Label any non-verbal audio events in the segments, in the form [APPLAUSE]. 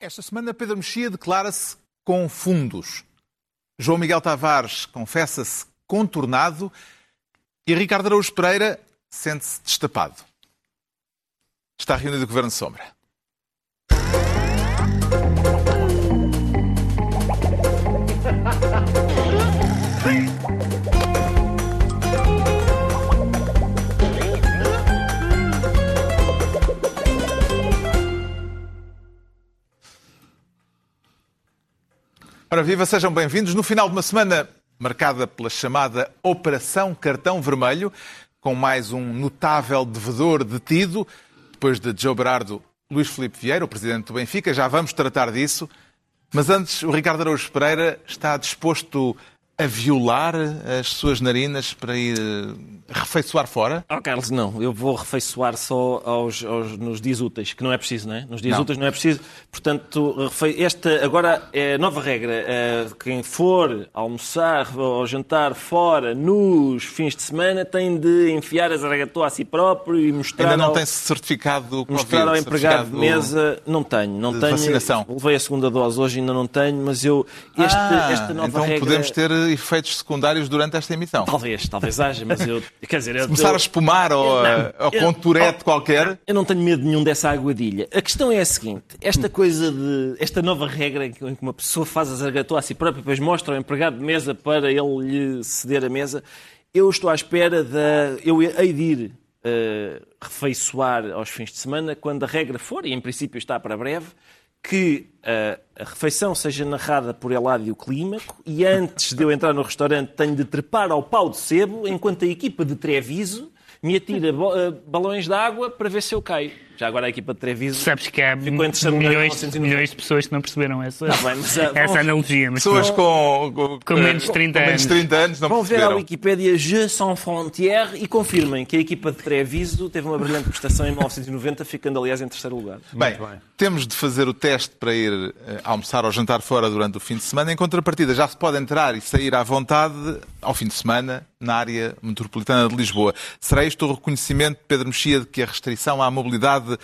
Esta semana, Pedro Mexia declara-se com fundos. João Miguel Tavares confessa-se contornado e Ricardo Araújo Pereira sente-se destapado. Está reunido o Governo Sombra. Ora, viva, sejam bem-vindos. No final de uma semana marcada pela chamada Operação Cartão Vermelho, com mais um notável devedor detido, depois de Joe Berardo, Luís Filipe Vieira, o presidente do Benfica. Já vamos tratar disso. Mas antes, o Ricardo Araújo Pereira está disposto a violar as suas narinas para ir eh, refeiçoar fora? Oh, Carlos, não. Eu vou refeiçoar só aos, aos, nos dias úteis, que não é preciso, não é? Nos dias Não. úteis não é preciso. Portanto, esta agora é a nova regra. Eh, Quem for almoçar ou jantar fora nos fins de semana tem de enfiar a zaragatua a si próprio e mostrar Ainda não ao... tem certificado Mostrar ao empregado de mesa, não tenho, não tenho. vacinação. Levei a segunda dose hoje, ainda não tenho, mas eu este, Ah, esta nova então regra. podemos ter efeitos secundários durante esta emissão. Talvez, talvez haja, mas eu. Quer dizer, eu, Começar eu- a espumar ou, Não, ou com um turete qualquer. Eu não tenho medo nenhum dessa aguadilha. A questão é a seguinte: esta coisa de. Esta nova regra em que uma pessoa faz a zaragatua a si própria e depois mostra ao empregado de mesa para ele lhe ceder a mesa, eu estou à espera da. Eu hei de ir eh, refeiçoar aos fins de semana quando a regra for, e em princípio está para breve, que eh, a refeição seja narrada por Eládio Clímaco e antes de eu entrar no restaurante tenho de trepar ao pau de sebo enquanto a equipa de Treviso me atira bo- eh, balões de água para ver se eu caio. Já agora a equipa de Treviso Sabes que há milhões, 1990. milhões de pessoas que não perceberam essa, Tá bem, mas, ah, essa vamos- analogia. Mas Pessoas pronto. com, Com menos de 30 com menos de 30 anos não Vão ver à perceberam. Wikipédia Je Sans Frontières e confirmem que a equipa de Treviso teve uma brilhante prestação em 1990, ficando aliás em terceiro lugar. Bem, temos de fazer o teste para ir eh, almoçar ou jantar fora durante o fim de semana. Em contrapartida, já se pode entrar e sair à vontade ao fim de semana na área metropolitana de Lisboa. Será isto o reconhecimento, Pedro Mexia, de que a restrição à mobilidade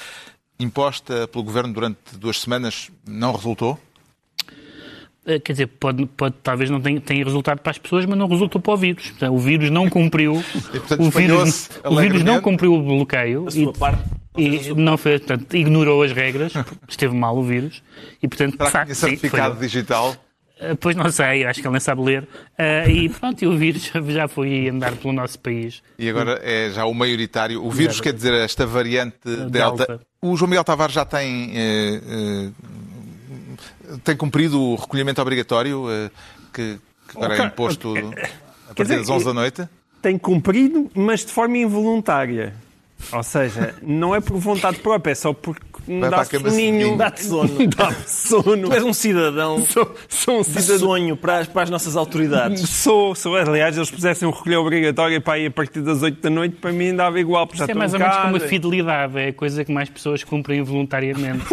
imposta pelo Governo durante duas semanas não resultou? Eh, Quer dizer, pode, pode, talvez não tenha, tenha resultado para as pessoas, mas não resultou para o vírus. Portanto, o vírus não cumpriu. [LAUGHS] portanto, o, vírus, o vírus não cumpriu o bloqueio. A sua parte. E não fez, portanto, ignorou as regras, [LAUGHS] esteve mal o vírus e, portanto, de Será que facto, tinha sim, certificado falhou. digital? Eh, Pois não sei, acho que ele nem sabe ler. Eh, e pronto, e o vírus já foi andar pelo nosso país. E agora é já o maioritário. O vírus, quer dizer, esta variante Delta. Delta. O João Miguel Tavares já tem, eh, eh, tem cumprido o recolhimento obrigatório eh, que, que agora é imposto ok. a partir dizer, das 11 da noite? tem cumprido, mas de forma involuntária. Ou seja, não é por vontade própria, é só porque Vai dá soninho. Dá-te sono. [LAUGHS] Dá-me [LAUGHS] sono. Tu és um cidadão [LAUGHS] Sou, sou um cidadão. sonho para as, para as nossas autoridades. Sou, sou. Aliás, eles pusessem um recolher obrigatório para ir a partir das 8 da noite, para mim dava igual, Isso é mais ou menos como a casa. fidelidade, é a coisa que mais pessoas cumprem voluntariamente.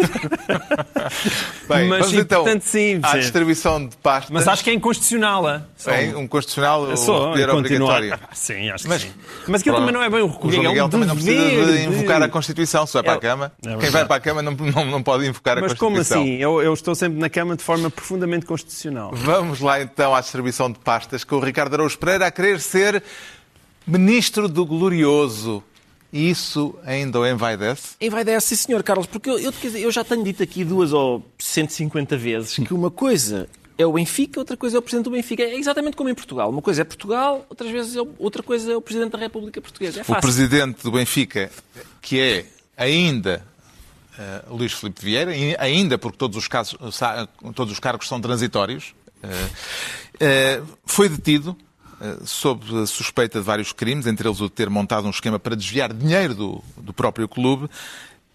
Bem, Mas, sim, então portanto, sim, à distribuição de pastas. Mas acho que é inconstitucional. ah. Só. Bem, um constitucional o Só, recolher obrigatório. Ah, Sim, acho que Mas- sim. Mas aquilo também não é bem o O recolher, João é Miguel um também não precisa de invocar a Constituição, se vai para a É- cama. é Quem vai para a cama não, não, não pode invocar a Mas como Constituição. assim? Eu, eu estou sempre na cama de forma profundamente constitucional. Vamos lá então à distribuição de pastas com o Ricardo Araújo Pereira a querer ser ministro do glorioso. E isso ainda o envaidece? E vai dar sim, senhor Carlos, porque eu, eu, eu já tenho dito aqui duas ou 150 vezes que uma coisa é o Benfica, outra coisa é o Presidente do Benfica. É exatamente como em Portugal. Uma coisa é Portugal, outras vezes é o- outra coisa é o Presidente da República Portuguesa. É O fácil. presidente do Benfica, que é ainda eh, Luís Filipe Vieira, ainda porque todos os, casos, todos os cargos são transitórios, eh, eh, foi detido sob suspeita de vários crimes, entre eles o de ter montado um esquema para desviar dinheiro do, do próprio clube.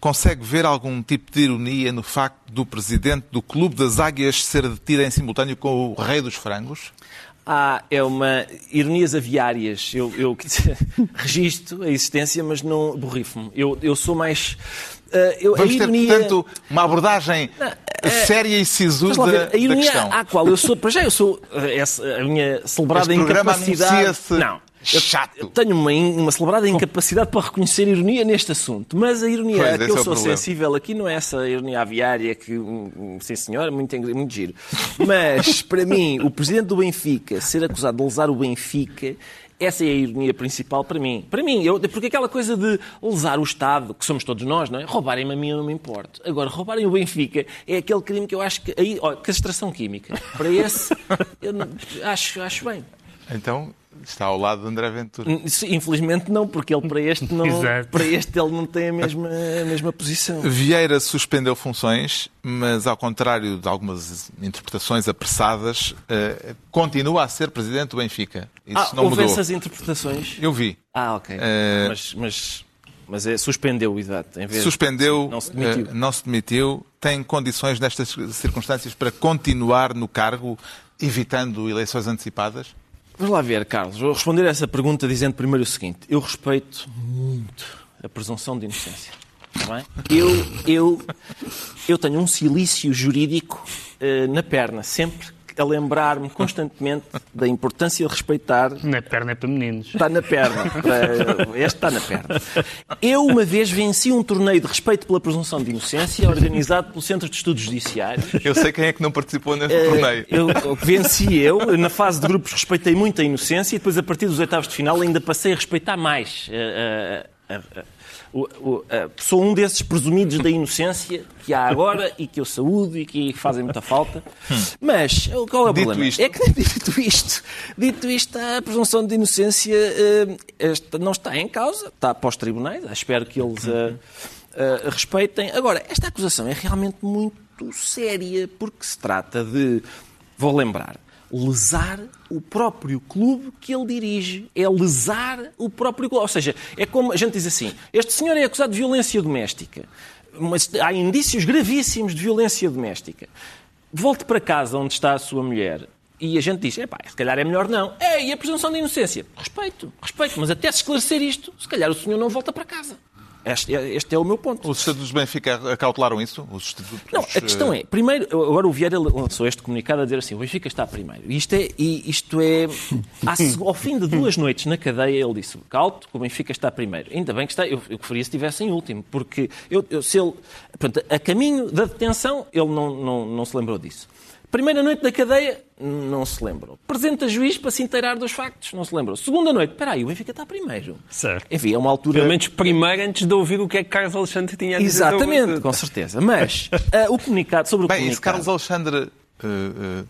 Consegue ver algum tipo de ironia no facto do presidente do Clube das Águias ser detido em simultâneo com o Rei dos Frangos? Ah, é uma ironias aviárias. Eu, eu [LAUGHS] registro a existência, mas não borrifo-me. Eu, eu sou mais. Ah, eu, Vamos a ter, ironia... portanto, uma abordagem séria e sisuda da a ironia questão. à qual eu sou, para já eu sou eh, essa, a minha celebrada Este incapacidade. Não. Chato. Eu tenho uma, uma celebrada incapacidade para reconhecer ironia neste assunto, mas a ironia Pois, a que eu é o sou problema. sensível aqui não é essa ironia aviária que, sim senhor, muito, muito giro. Mas, para mim, o presidente do Benfica ser acusado de lesar o Benfica, essa é a ironia principal para mim. Para mim, eu, porque aquela coisa de lesar o Estado, que somos todos nós, não é? Roubarem-me a mim eu não me importo. Agora, roubarem o Benfica é aquele crime que eu acho que... Aí, ó, castração química. Para esse, eu acho, acho bem. Então, está ao lado de André Ventura. Sim, Infelizmente não, porque ele para este não, [LAUGHS] para este ele não tem a mesma, a mesma posição. Vieira suspendeu funções, mas ao contrário de algumas interpretações apressadas, eh, continua a ser presidente do Benfica. Isso Ah, não houve mudou. essas interpretações? Eu vi. Ah, ok. Eh, Mas, mas, mas é, suspendeu, exato. Em vez Suspendeu, Não se demitiu. eh, não se demitiu, tem condições nestas circunstâncias para continuar no cargo, evitando eleições antecipadas? Vamos lá ver, Carlos. Vou responder a essa pergunta dizendo primeiro o seguinte. Eu respeito muito a presunção de inocência. Bem? Eu, eu, eu tenho um silício jurídico eh, na perna, sempre a lembrar-me constantemente da importância de respeitar Na perna é para meninos. Está na perna. Para- Este está na perna. Eu, uma vez, venci um torneio de respeito pela presunção de inocência organizado pelo Centro de Estudos Judiciários. Eu sei quem é que não participou neste Eh, torneio. Eu, venci eu, na fase de grupos respeitei muito a inocência e depois a partir dos oitavos de final ainda passei a respeitar mais. eh, eh, eh, eh, o- o- eh, sou um desses presumidos da inocência que há agora e que eu saúdo e que fazem muita falta. Mas qual é o Dito problema? isto. É que [LAUGHS] dito isto, dito isto, a presunção de inocência eh, esta não está em causa, está após tribunais, espero que eles a, a respeitem. Agora, esta acusação é realmente muito séria, porque se trata de, vou lembrar, lesar o próprio clube que ele dirige. É lesar o próprio clube. Ou seja, é como a gente diz assim: este senhor é acusado de violência doméstica, mas há indícios gravíssimos de violência doméstica. Volte para casa onde está a sua mulher. E a gente diz, epá, se calhar é melhor não. É, e a presunção de inocência? Respeito, respeito, mas até se esclarecer isto, se calhar o senhor não volta para casa. Este é, este é o meu ponto. Os estatutos do Benfica acautelaram isso? Os estatutos, Não, a questão é, primeiro, agora o Vieira lançou este comunicado a dizer assim, o Benfica está primeiro. Isto é, e isto é ao fim de duas noites na cadeia, ele disse, calto, que o Benfica está primeiro. Ainda bem que está, eu, eu preferia se estivesse em último, porque eu, eu- se ele, portanto, a caminho da detenção, ele não, não, não se lembrou disso. Primeira noite da cadeia, não se lembrou. Presente a juiz para se inteirar dos factos, não se lembrou. Segunda noite, espera aí, o Benfica está primeiro. Certo. Enfim, é uma altura... Pelo menos primeiro, antes de ouvir o que é que Carlos Alexandre tinha a dizer. Exatamente, com certeza. Mas ah, [LAUGHS] o comunicado sobre o Bem, comunicado... se Carlos Alexandre eh, eh,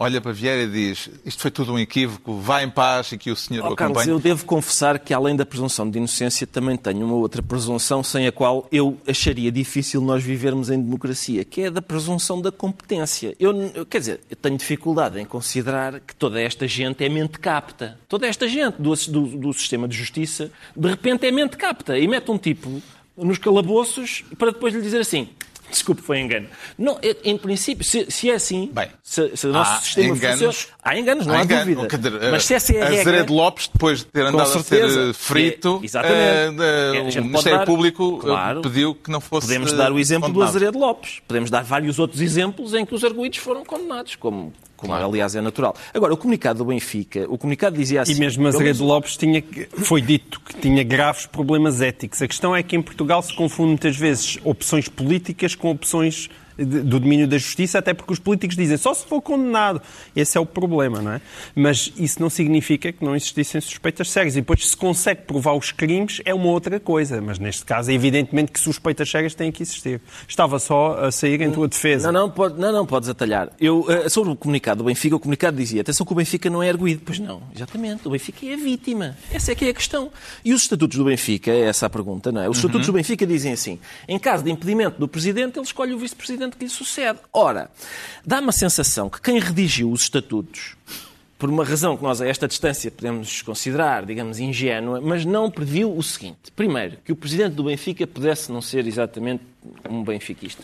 olha para Vieira e diz isto foi tudo um equívoco, vá em paz e que o senhor Oh, o Carlos, acompanhe. eu devo confessar que além da presunção de inocência também tenho uma outra presunção sem a qual eu acharia difícil nós vivermos em democracia, que é da presunção da competência. Eu, eu- quer dizer, eu tenho dificuldade em considerar que toda esta gente é mente capta. Toda esta gente do, do, do sistema de justiça, de repente é mente capta e mete um tipo nos calabouços para depois lhe dizer assim. Desculpe, foi engano. Não, em princípio, se, se é assim, Bem, se, se o nosso há sistema enganos- funciona, há enganos, não há, engano. dúvida. Dizer, Mas se essa é a regra, Azeredo Lopes, depois de ter andado a ser certeza. eh, frito, É, exatamente. eh, É, a gente o pode Ministério dar- Público eh, Claro. pediu que não fosse Podemos dar o exemplo do condenado. Azeredo Lopes. Podemos dar vários outros exemplos em que os arguídos foram condenados, como, como Claro. aliás é natural. Agora, o comunicado do Benfica, o comunicado dizia assim... E mesmo Azeredo Lopes tinha, foi dito que tinha graves problemas éticos. A questão é que em Portugal se confunde muitas vezes opções políticas com opções do domínio da justiça, até porque os políticos dizem só se for condenado. Esse é o problema, não é? Mas isso não significa que não existissem suspeitas sérias. E depois, se consegue provar os crimes, é uma outra coisa. Mas neste caso, é evidentemente que suspeitas sérias têm que existir. Estava só a sair em tua defesa. Não, não, pode, não, não, podes atalhar. Eu, eh, sobre o comunicado do Benfica, o comunicado dizia, atenção que o Benfica não é arguído. Pois não, exatamente, o Benfica é a vítima. Essa é que é a questão. E os estatutos do Benfica, é essa a pergunta, não é? Os estatutos do Benfica dizem assim, em caso de impedimento do Presidente, ele escolhe o Vice-Presidente que lhe sucede. Ora, dá-me a sensação que quem redigiu os estatutos por uma razão que nós a esta distância podemos considerar, digamos, ingênua, mas não previu o seguinte. Primeiro, que o presidente do Benfica pudesse não ser exatamente um benfiquista.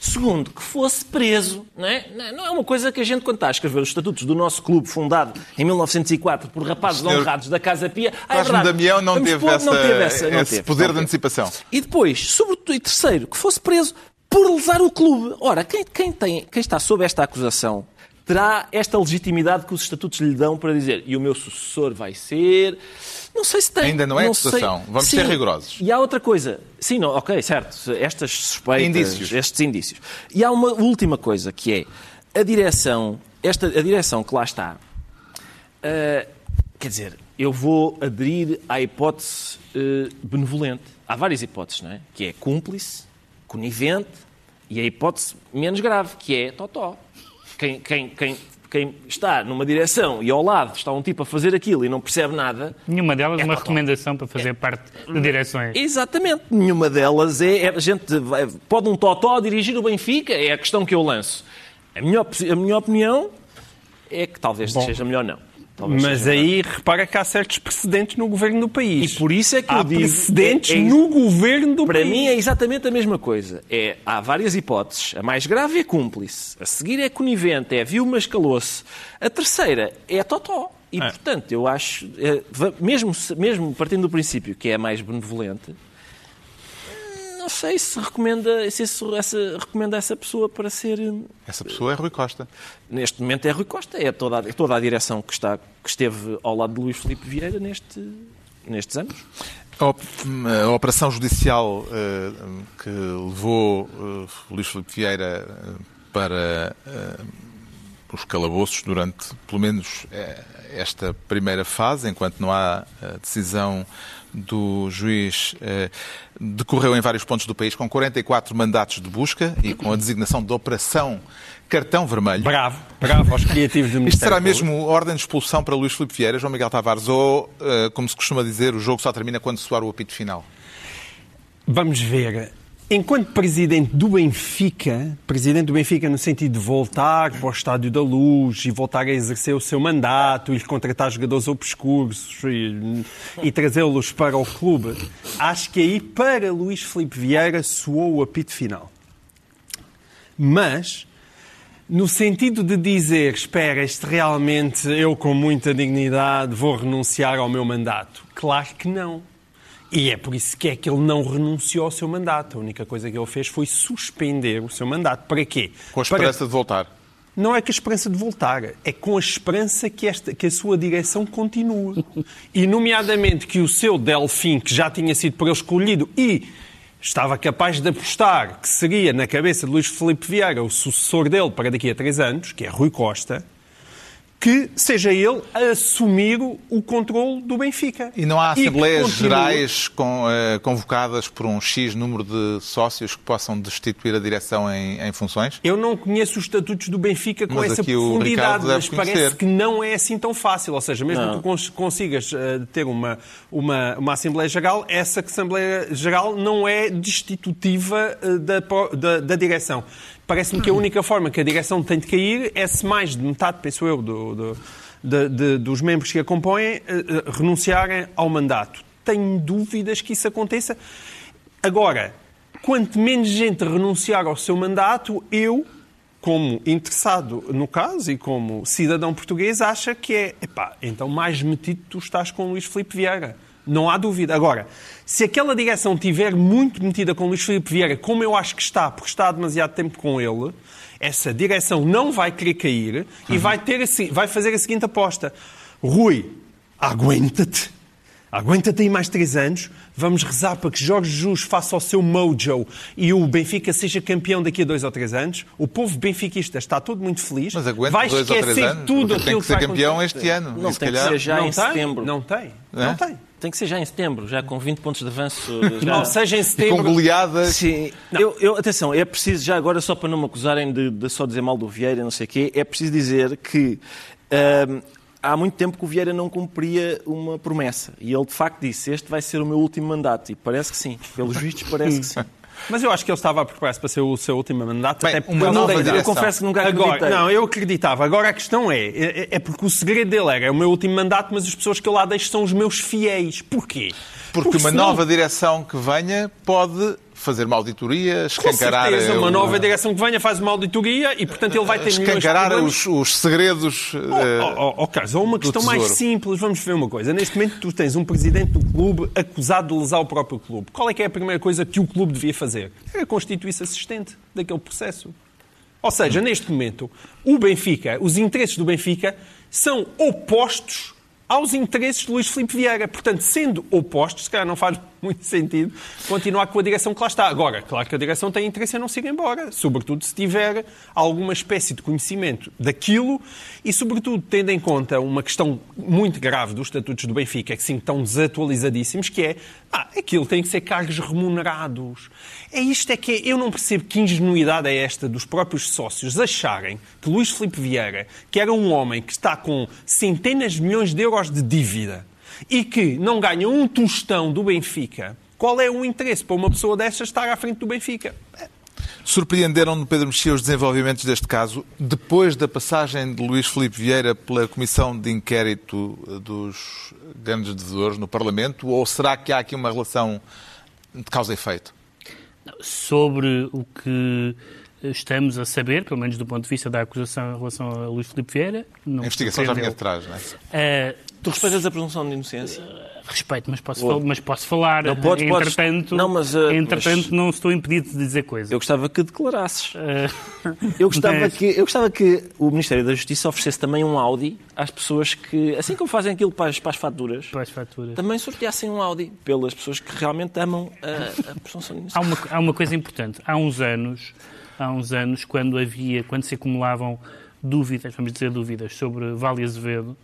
Segundo, que fosse preso. Não é, Não- é uma coisa que a gente, quando está a escrever os estatutos do nosso clube, fundado em 1904 por rapazes senhor honrados da Casa Pia... Ah, é verdade, Damião não teve, pôr- essa, não teve essa- não esse teve, poder não de antecipação. E depois, sobretudo, e terceiro, que fosse preso por lesar o clube. Ora, quem, quem tem, quem está sob esta acusação terá esta legitimidade que os estatutos lhe dão para dizer e o meu sucessor vai ser... Não sei se tem. Ainda não é sei. acusação. Vamos Sim. ser rigorosos. E há outra coisa. Sim, não, ok, certo. Estas suspeitas, Indícios. estes indícios. E há uma última coisa que é a direção, esta, a direção que lá está, ah, quer dizer, eu vou aderir à hipótese eh, benevolente. Há várias hipóteses, não é? Que é cúmplice, conivente e a hipótese menos grave, que é totó. Quem, quem, quem, quem está numa direção e ao lado está um tipo a fazer aquilo e não percebe nada, Nenhuma delas É uma total. recomendação para fazer parte de direções. Exatamente. Nenhuma delas é. é- a gente pode um Totó dirigir o Benfica? É a questão que eu lanço. A minha, a minha opinião é que talvez seja melhor não. Talvez Mas aí repara que há certos precedentes no governo do país. E por isso é que há eu digo. precedentes é- é- no governo do Para país. mim é exatamente a mesma coisa. É, há várias hipóteses. A mais grave é cúmplice. A seguir é conivente, é viu, mas calou-se. A terceira é totó. E, portanto, eu acho, é, mesmo, mesmo partindo do princípio que é a mais benevolente, não sei se recomenda, se essa, recomenda essa pessoa para ser. hum, Essa pessoa é Rui Costa. Neste momento é Rui Costa, é toda, a- toda a direção que, está, que esteve ao lado de Luís Filipe Vieira neste, nestes anos. A op- a operação judicial eh, que levou eh, Luís Filipe Vieira eh, para eh, os calabouços durante, pelo menos, eh, esta primeira fase, enquanto não há eh, decisão do juiz, eh, decorreu em vários pontos do país com 44 mandatos de busca e com a designação de Operação Cartão Vermelho. Bravo, bravo aos criativos do Isto Ministério será Público. mesmo ordem de expulsão para Luís Filipe Vieira, João Miguel Tavares, ou, eh, como se costuma dizer, o jogo só termina quando soar o apito final? Vamos ver. Enquanto presidente do Benfica, presidente do Benfica no sentido de voltar para o Estádio da Luz e voltar a exercer o seu mandato e contratar jogadores obscuros e, e trazê-los para o clube, acho que aí para Luís Filipe Vieira soou o apito final. Mas, no sentido de dizer, espera, este realmente eu com muita dignidade vou renunciar ao meu mandato. Claro que não. E é por isso que é que ele não renunciou ao seu mandato. A única coisa que ele fez foi suspender o seu mandato. Para quê? Com a Para- esperança de voltar. não é com a esperança de voltar, é com a esperança que, esta, que a sua direção continue. E, nomeadamente, que o seu Delfim, que já tinha sido por ele escolhido e estava capaz de apostar que seria na cabeça de Luís Filipe Vieira o sucessor dele para daqui a três anos, que é Rui Costa, que seja ele a assumir o, controle do Benfica. E não há assembleias continue- gerais com, eh, convocadas por um X número de sócios que possam destituir a direção em, em funções? Eu não conheço os estatutos do Benfica com Mas essa profundidade, mas parece que não é assim tão fácil. Ou seja, mesmo Não. que tu cons- consigas eh, ter uma, uma, uma Assembleia Geral, essa Assembleia Geral não é destitutiva eh, da, da, da direção. Parece-me que a única forma que a direção tem de cair é se mais de metade, penso eu, do, do- de- de- dos membros que a compõem eh, renunciarem ao mandato. Tenho dúvidas que isso aconteça. Agora, quanto menos gente renunciar ao seu mandato, eu, como interessado no caso e como cidadão português, acha que é, epá, então mais metido tu estás com Luís Filipe Vieira. Não há dúvida. Agora, se aquela direção estiver muito metida com Luís Filipe Vieira, como eu acho que está, porque está há demasiado tempo com ele, essa direção não vai querer cair e vai, ter a vai fazer a seguinte aposta. Rui, aguenta-te. Aguenta-te aí mais três anos. Vamos rezar para que Jorge Jesus faça o seu mojo e o Benfica seja campeão daqui a dois ou três anos. O povo benfiquista está todo muito feliz. Mas aguenta vai dois ou esquecer três anos. tudo Tem aquilo que ser vai campeão acontecer. este ano. Não, tem que ser já não em tem, setembro. Não tem. É? Não tem. Tem que ser já em setembro, já com 20 pontos de avanço. [LAUGHS] Já. Não seja em E com setembro. goleadas. Sim, eu, eu- atenção, é preciso, já agora, só para não me acusarem de, de só dizer mal do Vieira, não sei o quê, é preciso dizer que ahm, há muito tempo que o Vieira não cumpria uma promessa. E ele, de facto, disse: Este vai ser o meu último mandato. E parece que sim. Pelos vistos, parece que sim. [LAUGHS] Mas eu acho que ele estava a preparar-se para ser o seu último mandato. Bem, até porque uma nova. Eu confesso que nunca acreditei. Agora, não, eu acreditava. Agora a questão é, é, é porque o segredo dele era é o meu último mandato, mas as pessoas que eu lá deixo são os meus fiéis. Porquê? Porque uma senão- nova direção que venha pode fazer uma auditoria, Com escancarar, certeza, eh, uma nova direção que venha faz uma auditoria e, portanto, ele vai ter escancarar os, os segredos. eh, Oh, oh, oh, Carlos, há uma questão mais simples. Vamos ver uma coisa. Neste momento, tu tens um presidente do clube acusado de lesar o próprio clube. Qual é que é a primeira coisa que o clube devia fazer? Era constituir-se assistente daquele processo. Ou seja, neste momento, o Benfica, os interesses do Benfica são opostos aos interesses de Luís Filipe Vieira. Portanto, sendo opostos, se calhar não faz [LAUGHS] muito sentido continuar com a direção que lá está. Agora, claro que a direção tem interesse em não se ir embora, sobretudo se tiver alguma espécie de conhecimento daquilo e, sobretudo, tendo em conta uma questão muito grave dos estatutos do Benfica, que sim, estão desatualizadíssimos, que é, ah, aquilo tem que ser cargos remunerados. É isto é que é, eu não percebo que ingenuidade é esta dos próprios sócios acharem que Luís Filipe Vieira, que era um homem que está com centenas de milhões de euros de dívida, e que não ganha um tostão do Benfica, qual é o interesse para uma pessoa destas estar à frente do Benfica? Surpreenderam-no, Pedro Mexia, os desenvolvimentos deste caso, depois da passagem de Luís Filipe Vieira pela Comissão de Inquérito dos Grandes Devedores no Parlamento, ou será que há aqui uma relação de causa e efeito? Sobre o que estamos a saber, pelo menos do ponto de vista da acusação em relação a Luís Filipe Vieira... Não a investigação já vinha de trás, não é? Uh, Tu respeitas a presunção de inocência? Respeito, mas posso, fal mas posso falar. Não, pode, entretanto, não, mas, uh, entretanto mas... não estou impedido de dizer coisas. Eu gostava que declarasses. Uh, [LAUGHS] eu, gostava mas... que, eu gostava que o Ministério da Justiça oferecesse também um Audi às pessoas que, assim como fazem aquilo para as, para as faturas, para as faturas, também sorteassem um Audi pelas pessoas que realmente amam a, a presunção de inocência. Há uma, há uma coisa importante. Há uns anos, há uns anos, quando havia, quando se acumulavam dúvidas, vamos dizer dúvidas, sobre Vale Azevedo,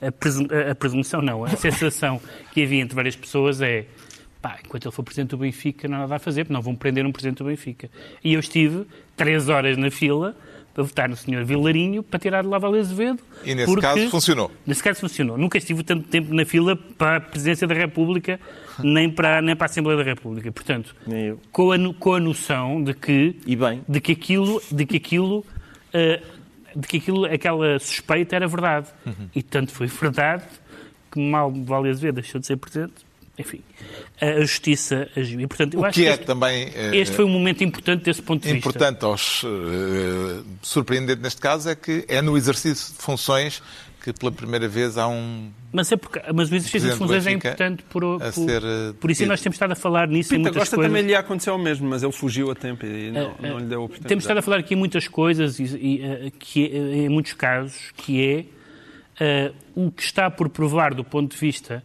a, a presunção, não, a sensação que havia entre várias pessoas é pá, enquanto ele for Presidente do Benfica não há nada a fazer, porque não vão prender um Presidente do Benfica. E eu estive três horas na fila para votar no Sr. Vilarinho para tirar de lá Vale Azevedo. E nesse porque, caso funcionou? Nesse caso funcionou. Nunca estive tanto tempo na fila para a Presidência da República nem para, nem para a Assembleia da República. Portanto, com a, com a noção de que, de que aquilo, de que aquilo uh, de que aquilo, aquela suspeita era verdade. Uhum. E tanto foi verdade que mal Vale Azevedo deixou de ser presidente. Enfim, a justiça agiu. E, portanto, eu o acho que é este, também. Este foi um momento importante desse ponto de vista. Importante aos. Uh, surpreendente neste caso é que é no exercício de funções que pela primeira vez há um. Mas, é porque, mas o exercício de funções é importante por, por, ser, uh, por isso nós temos estado a falar nisso Pinta em muitas Costa coisas. também lhe aconteceu o mesmo, mas ele fugiu a tempo e não, uh, não lhe deu a oportunidade. Temos estado a falar aqui em muitas coisas, e, e, que, em muitos casos, que é o que está por provar do ponto de vista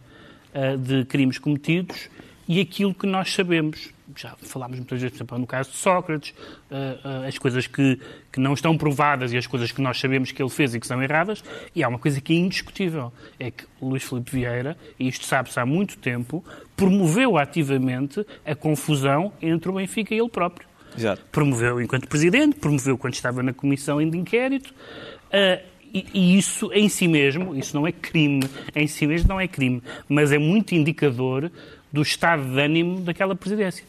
de crimes cometidos e aquilo que nós sabemos já falámos muitas vezes, por exemplo, no caso de Sócrates, uh, uh, as coisas que, que não estão provadas e as coisas que nós sabemos que ele fez e que são erradas, e há uma coisa que é indiscutível, é que Luís Filipe Vieira, e isto sabe-se há muito tempo, promoveu ativamente a confusão entre o Benfica e ele próprio. Exato. Promoveu enquanto presidente, promoveu quando estava na comissão de inquérito, uh, e, e, isso em si mesmo, isso não é crime, em si mesmo não é crime, mas é muito indicador do estado de ânimo daquela presidência.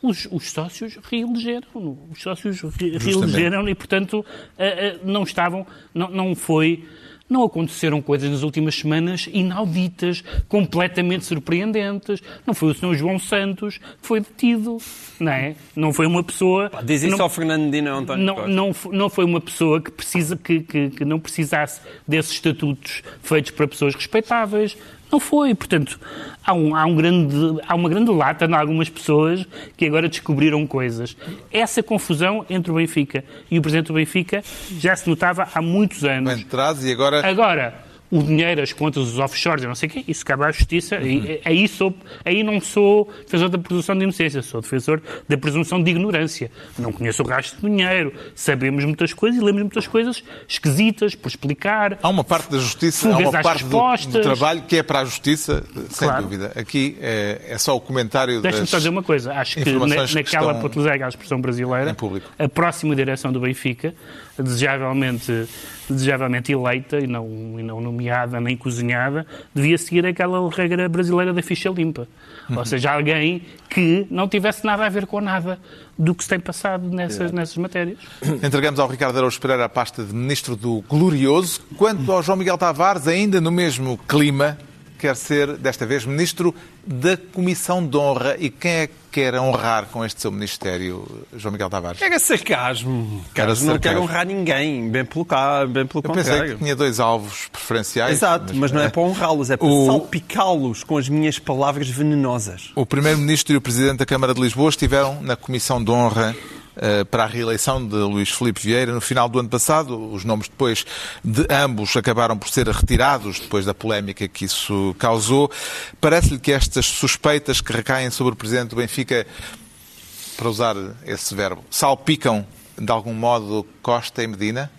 Os, os sócios reelegeram, os sócios reelegeram e, portanto, eh, eh, não estavam, não, não foi não aconteceram coisas nas últimas semanas inauditas, completamente surpreendentes. Não foi o Sr. João Santos que foi detido, não é? Não foi uma pessoa... Diz isso não, ao Fernandino António não, não, não foi uma pessoa que, precisa, que, que, que não precisasse desses estatutos feitos para pessoas respeitáveis. Não foi. Portanto, há, um, há, um grande, há uma grande lata em algumas pessoas que agora descobriram coisas. Essa confusão entre o Benfica e o Presidente do Benfica já se notava há muitos anos. Entrados e agora... Agora, o dinheiro, as contas, os offshores, não sei o quê, isso cabe à justiça. Uhum. Aí, sou, aí não sou defensor da presunção de inocência, sou defensor da presunção de ignorância. Não conheço o rastro de dinheiro, sabemos muitas coisas e lemos muitas coisas esquisitas por explicar. Há uma parte da justiça, há uma parte do, do, trabalho que é para a justiça, sem claro. dúvida. Aqui é, é, só o comentário Deixa-me só dizer uma coisa. Acho que na, naquela, para utilizar a expressão brasileira, a próxima direção do Benfica, desejavelmente desejavelmente eleita e não, e não nomeada nem cozinhada, devia seguir aquela regra brasileira da ficha limpa. Uhum. Ou seja, alguém que não tivesse nada a ver com nada do que se tem passado nessas, é. nessas matérias. Entregamos ao Ricardo Araújo Pereira a pasta de Ministro do Glorioso. Quanto ao João Miguel Tavares, ainda no mesmo clima, quer ser, desta vez, Ministro da Comissão de Honra. E quem é que quer honrar com este seu Ministério, João Miguel Tavares? Era sarcasmo. Carlos não quer honrar ninguém, bem pelo, cá, bem pelo Eu contrário. pensei que tinha dois alvos preferenciais. Exato, mas, mas não é para honrá-los, é para o... salpicá-los com as minhas palavras venenosas. O Primeiro-Ministro e o Presidente da Câmara de Lisboa estiveram na Comissão de Honra para a reeleição de Luís Filipe Vieira no final do ano passado. Os nomes depois de ambos acabaram por ser retirados depois da polémica que isso causou. Parece-lhe que estas suspeitas que recaem sobre o presidente do Benfica, para usar esse verbo, salpicam de algum modo Costa e Medina?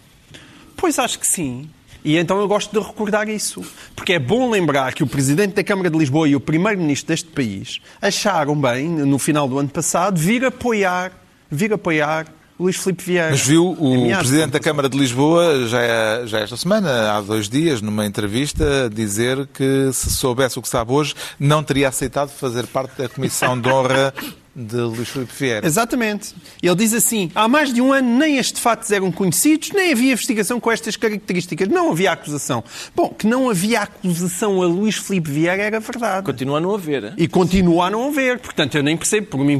Pois acho que sim. E então eu gosto de recordar isso. Porque é bom lembrar que o Presidente da Câmara de Lisboa e o Primeiro-Ministro deste país acharam bem, no final do ano passado, vir apoiar, vir apoiar Luís Filipe Vieira. Mas viu o Ameaça. Presidente da Câmara de Lisboa, já, é- já esta semana, há dois dias, numa entrevista, dizer que se soubesse o que sabe hoje, não teria aceitado fazer parte da Comissão de Honra [LAUGHS] de Luís Filipe Vieira. Exatamente. Ele diz assim: há mais de um ano nem estes fatos eram conhecidos, nem havia investigação com estas características. Não havia acusação. Bom, que não havia acusação a Luís Filipe Vieira era verdade. Continua a não haver. hein? E continua a não haver. Portanto, eu nem percebo. Por mim,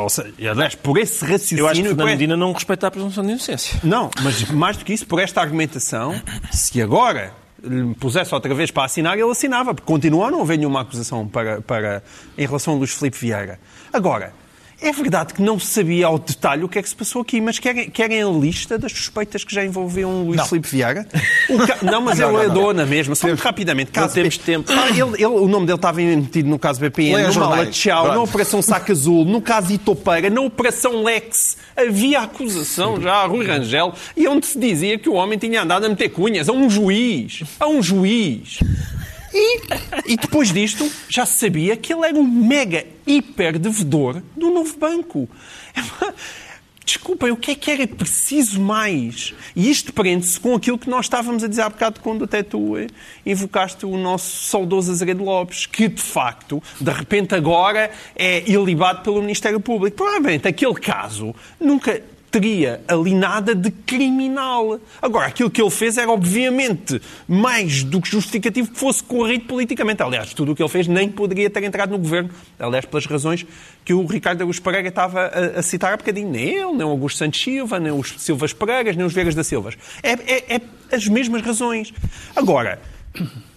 ou seja, aliás, por esse raciocínio. Eu acho que Fernando esse- Medina não respeita a presunção de inocência. Não, mas mais do que isso, por esta argumentação, se agora lhe pusesse outra vez para assinar, ele assinava, porque continua a não haver nenhuma acusação para, para, em relação a Luís Filipe Vieira. Agora, é verdade que não se sabia ao detalhe o que é que se passou aqui, mas querem, querem a lista das suspeitas que já envolviam Luís Não. Filipe? [LAUGHS] O ca- Não, mas Não, eu não, não. dou na mesma, só muito rapidamente. Não Caso temos B- tempo. Ah, ele- ele- o nome dele estava metido no caso BPN, Leia no Mala. Tchau, na. Operação Saca Azul, no caso Itopeira, na Operação Lex, havia acusação já a Rui Rangel e onde se dizia que o homem tinha andado a meter cunhas a um juiz. A um juiz. E, e depois disto, já se sabia que ele era um mega hiper devedor do novo banco. Desculpem, o que é que era preciso mais? E isto prende-se com aquilo que nós estávamos a dizer há bocado quando até tu eh, invocaste o nosso saudoso Azeredo Lopes, que de facto, de repente agora é ilibado pelo Ministério Público. Provavelmente aquele caso nunca teria ali nada de criminal. Agora, aquilo que ele fez era obviamente mais do que justificativo que fosse corrido politicamente. Aliás, tudo o que ele fez nem poderia ter entrado no governo. Aliás, pelas razões que o Ricardo Augusto Pereira estava a, a citar há bocadinho. Nem ele, nem o Augusto Santos Silva, nem os Silvas Pereiras, nem os Viegas da Silvas. É, é- é as mesmas razões. Agora,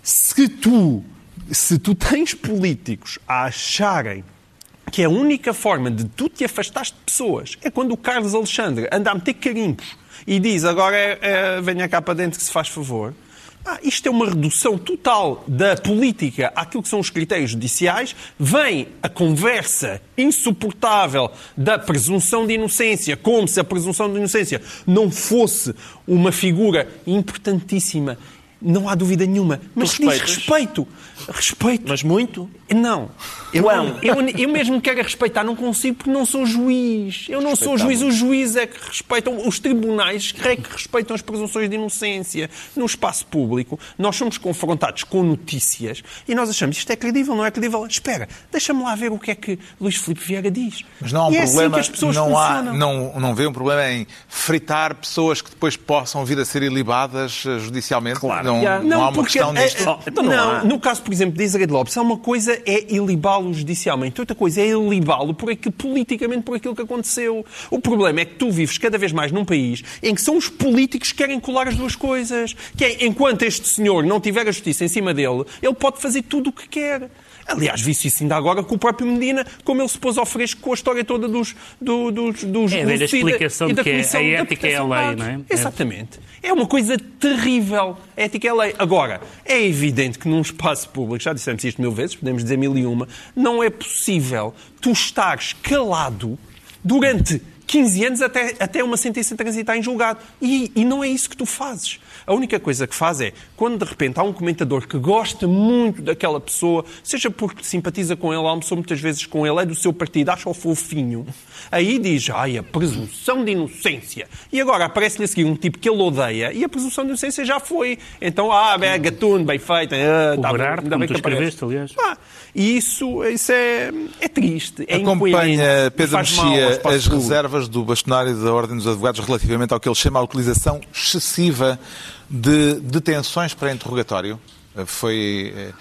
se tu, se tu tens políticos a acharem que a única forma de tu te afastares de pessoas é quando o Carlos Alexandre anda a meter carimpos e diz agora é, é, venha cá para dentro que se faz favor. Ah, isto é uma redução total da política àquilo que são os critérios judiciais. Vem a conversa insuportável da presunção de inocência, como se a presunção de inocência não fosse uma figura importantíssima. Não há dúvida nenhuma. Mas diz respeito. Respeito. Mas muito. Não. Eu, Quão? eu, eu mesmo que quero respeitar, não consigo porque não sou juiz. Eu não sou juiz. Os juízes é que respeitam, os tribunais é que respeitam as presunções de inocência. No espaço público, nós somos confrontados com notícias e nós achamos isto é credível, não é credível. Espera, deixa-me lá ver o que é que Luís Filipe Vieira diz. Mas não há um e é assim problema, que as pessoas não, há, não, não vê um problema em fritar pessoas que depois possam vir a ser ilibadas eh, judicialmente? Claro. Não, Já. não, há uma porque, questão é, é, Então não não, há. no caso, por exemplo, de Israel Lopes, uma coisa é ilibá-lo judicialmente, outra coisa é ilibá-lo por aquilo, politicamente por aquilo que aconteceu. O problema é que tu vives cada vez mais num país em que são os políticos que querem colar as duas coisas. Que é, enquanto este senhor não tiver a justiça em cima dele, ele pode fazer tudo o que quer. Aliás, vi-se isso ainda agora com o próprio Medina, como ele se pôs ao fresco com a história toda dos... do- dos, dos É, a ver a do CIDA explicação e de da que é- a da ética é a lei, não é? É. Exatamente. É uma coisa terrível. A ética é a lei. Agora, é evidente que num espaço público, já dissemos isto mil vezes, podemos dizer mil e uma, não é possível tu estares calado durante 15 anos até, até uma sentença transitar em julgado. E, e não é isso que tu fazes. A única coisa que faz é, quando de repente há um comentador que gosta muito daquela pessoa, seja porque simpatiza com ele, almoçou muitas vezes com ele, é do seu partido, acha-o fofinho, aí diz, ai, a presunção de inocência. E agora aparece-lhe a seguir um tipo que ele odeia e a presunção de inocência já foi. Então, ah, bem, gatuno, bem feito. Ah, O tá Berardo, como bem tu escreveste, aliás. Pá, e isso, isso é, é triste, é Acompanha Pedro Mexia as reservas do bastonário da Ordem dos Advogados relativamente ao que ele chama a utilização excessiva de detenções para interrogatório. Eh, Foi eh,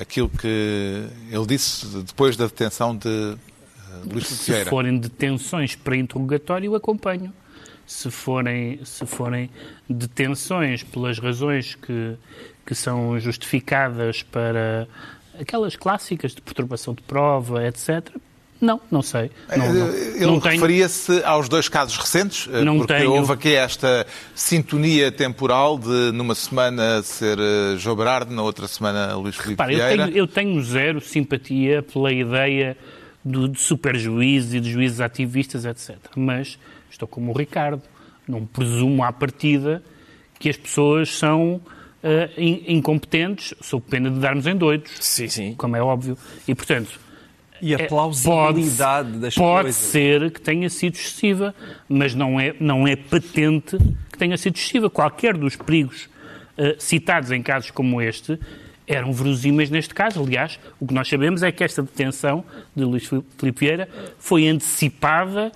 aquilo que ele disse depois da detenção de Luís Filipe Se Vieira. forem detenções para interrogatório, acompanho. Se forem, se forem detenções pelas razões que, que são justificadas para aquelas clássicas de perturbação de prova, etc., Não, não sei. Não, não, Ele não tenho- referia-se aos dois casos recentes, eh, Não porque tenho. houve aqui esta sintonia temporal de numa semana ser eh, João Berardo, na outra semana Luís Filipe Repara, eu Vieira. tenho, eu tenho zero simpatia pela ideia do, de superjuízes e de juízes ativistas, etc. Mas estou como o Ricardo. Não presumo à partida que as pessoas são in- incompetentes, sob pena de darmos em doidos, Sim, sim. como é óbvio. E, portanto, E a é- plausibilidade pode, das pode coisas. ser que tenha sido excessiva, mas não é, não é patente que tenha sido excessiva. Qualquer dos perigos eh, citados em casos como este eram verosímeis neste caso. Aliás, o que nós sabemos é que esta detenção de Luís Filipe Vieira foi antecipada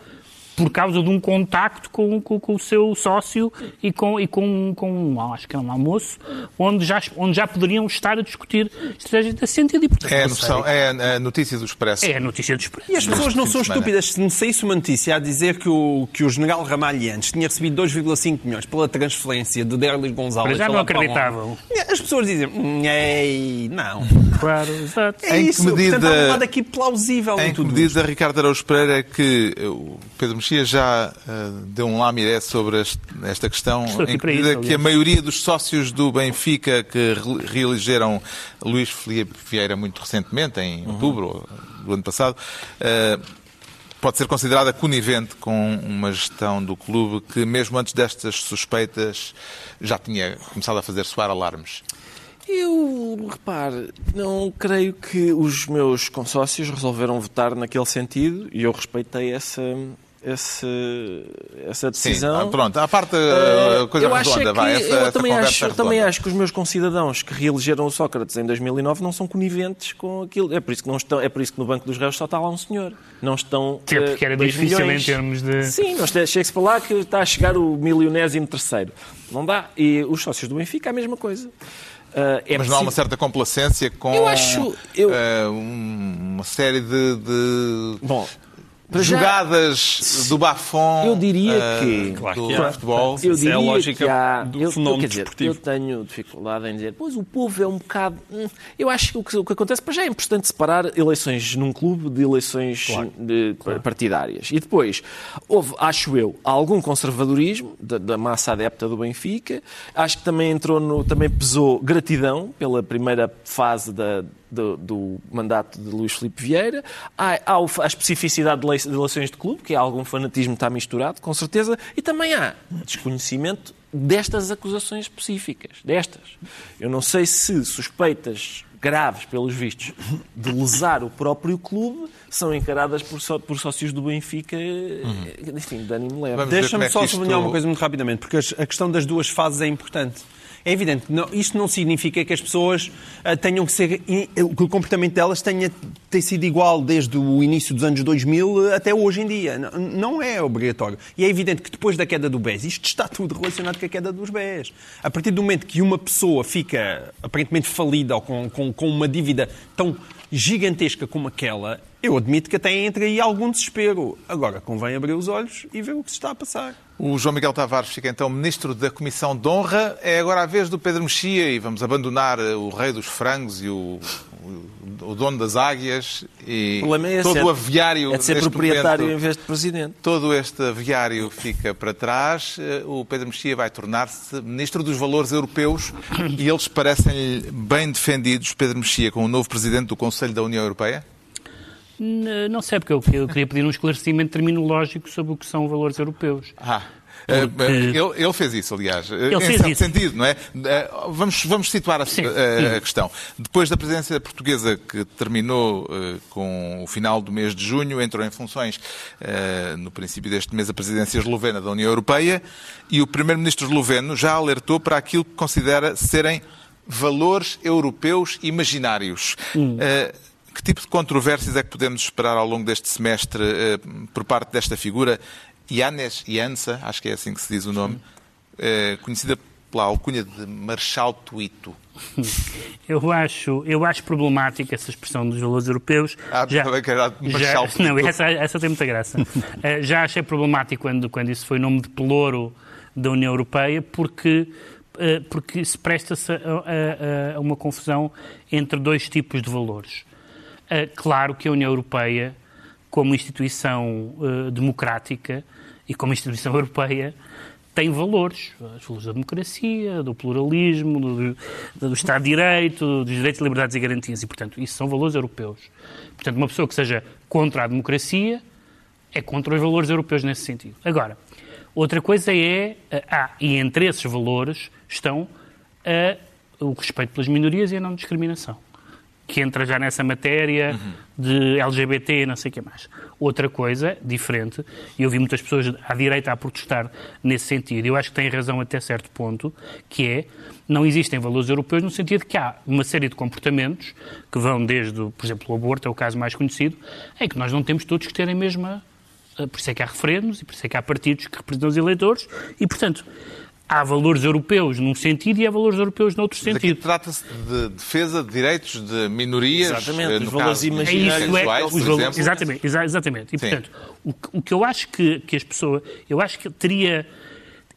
por causa de um contacto com, com- com o seu sócio e com, e com, com acho que é um almoço, onde já, onde já poderiam estar a discutir estratégias desse sentido. E, portanto, É a, noção, é a notícia do Expresso. É a notícia do Expresso. E as pessoas não de são estúpidas. Se me saísse uma notícia a dizer que o, que o general Ramalhiantes tinha recebido 2,5 milhões pela transferência do Derlis Gonzalez... Mas já não acreditavam. As pessoas dizem, "Hum, ei, não. Claro, exato. É Em que isso. medida- Portanto, há um lado aqui plausível Em em que tudo isto. medida, Ricardo Araújo Pereira, é que o Pedro Mexia já eh, deu um lamiré sobre este- esta questão, em que isso, que a maioria dos sócios do Benfica que re- reelegeram Luís Filipe Vieira muito recentemente, em Uhum. outubro do ano passado, eh, pode ser considerada conivente com uma gestão do clube que, mesmo antes destas suspeitas, já tinha começado a fazer soar alarmes. Eu, repare, não creio que os meus consócios resolveram votar naquele sentido e eu respeitei essa, essa, essa decisão. Sim, ah, pronto, à parte a coisa eu acho é redonda, que, vai, essa, eu essa também, acho, redonda. também acho que os meus concidadãos que reelegeram o Sócrates em 2009 não são coniventes com aquilo. É por isso que, não estão, é por isso que no Banco dos Réus só está lá um senhor. Não estão. Até porque eh, era difícil milhões. em termos de. Sim, chega-se para lá que está a chegar o milionésimo terceiro. Não dá. E os sócios do Benfica a mesma coisa. Ah, é Mas não há uma certa complacência com Eu acho- eu- um- uma série de, de Bom, para já- jogadas do Bafon Eu diria eh, que- Claro do que há. futebol. Eu Isso é a diria lógica que há, do eu, fenómeno quer dizer, desportivo. Eu tenho dificuldade em dizer, pois o povo é um bocado. hum, Eu acho que o que, o que acontece, para já é importante separar eleições num clube de eleições de- partidárias. E depois, houve, acho eu, algum conservadorismo da, da massa adepta do Benfica. Acho que também entrou no. também pesou gratidão pela primeira fase da. Do, do mandato de Luís Filipe Vieira. Há, há a especificidade de lei- de eleições de clube, que é algum fanatismo está misturado, com certeza, e também há desconhecimento destas acusações específicas, destas. Eu não sei se suspeitas graves, pelos vistos, de lesar o próprio clube são encaradas por, só- por sócios do Benfica, enfim, de ânimo leve. Deixa-me é só isto- sublinhar uma coisa muito rapidamente, porque a questão das duas fases é importante. É evidente, não- isto não significa que as pessoas ah, tenham que ser. que o comportamento delas tenha tem sido igual desde o início dos anos 2000 até hoje em dia. Não, não é obrigatório. E é evidente que depois da queda do BES, isto está tudo relacionado com a queda dos BES. A partir do momento que uma pessoa fica aparentemente falida ou com, com, com uma dívida tão gigantesca como aquela, eu admito que até entra aí algum desespero. Agora, convém abrir os olhos e ver o que se está a passar. O João Miguel Tavares fica então ministro da Comissão de Honra. É agora a vez do Pedro Mexia e vamos abandonar eh, o rei dos frangos e o, o- o dono das águias e é todo é- o aviário É de ser proprietário momento. em vez de presidente. Todo este aviário fica para trás. Eh, O Pedro Mexia vai tornar-se ministro dos valores europeus e eles parecem-lhe bem defendidos, Pedro Mexia, com o novo presidente do Conselho da União Europeia? Não sei, porque eu, eu queria pedir um esclarecimento terminológico sobre o que são valores europeus. Ah. eh, Porque- ele, ele fez isso, aliás. Ele em certo isso. sentido, não é? Eh, Vamos, vamos situar a, Sim, a- sim. questão. Depois da presidência portuguesa, que terminou eh, com o final do mês de junho, entrou em funções eh, no princípio deste mês a presidência eslovena da União Europeia e o primeiro-ministro esloveno já alertou para aquilo que considera serem valores europeus imaginários. Hum. Eh, que tipo de controvérsias é que podemos esperar ao longo deste semestre eh, por parte desta figura? Yanes Jansa, acho que é assim que se diz o nome, eh, conhecida pela alcunha de Marshal Tuito. [LAUGHS] Eu acho, eu acho problemática essa expressão dos valores europeus. Ah, também que era de já, [LAUGHS] não, essa, essa tem muita graça. [LAUGHS] Eh, já achei problemático quando, quando isso foi nome de pelouro da União Europeia, porque, porque se presta-se a, a- a uma confusão entre dois tipos de valores. Eh, claro que a União Europeia como instituição uh, democrática e como instituição [LAUGHS] europeia, tem valores, os valores da democracia, do pluralismo, do, do Estado de Direito, dos direitos, liberdades e garantias. E, portanto, isso são valores europeus. Portanto, uma pessoa que seja contra a democracia é contra os valores europeus nesse sentido. Agora, outra coisa é, ah, e entre esses valores estão o respeito pelas minorias e a não discriminação que entra já nessa matéria uhum. de LGBT e não sei o que mais. Outra coisa, diferente, e eu vi muitas pessoas à direita a protestar nesse sentido, eu acho que têm razão até certo ponto, que é, não existem valores europeus no sentido que há uma série de comportamentos que vão desde, por exemplo, o aborto, é o caso mais conhecido, em que nós não temos todos que ter a mesma... Eh, por isso é que há referendos e por isso é que há partidos que representam os eleitores e, portanto, há valores europeus num sentido e há valores europeus noutro sentido. Trata-se de defesa de direitos de minorias, exatamente, eh, no os valores imaginários, é, os valores, exatamente, exatamente. E Sim. portanto, o, o, que eu acho que, que as pessoas, eu acho que teria,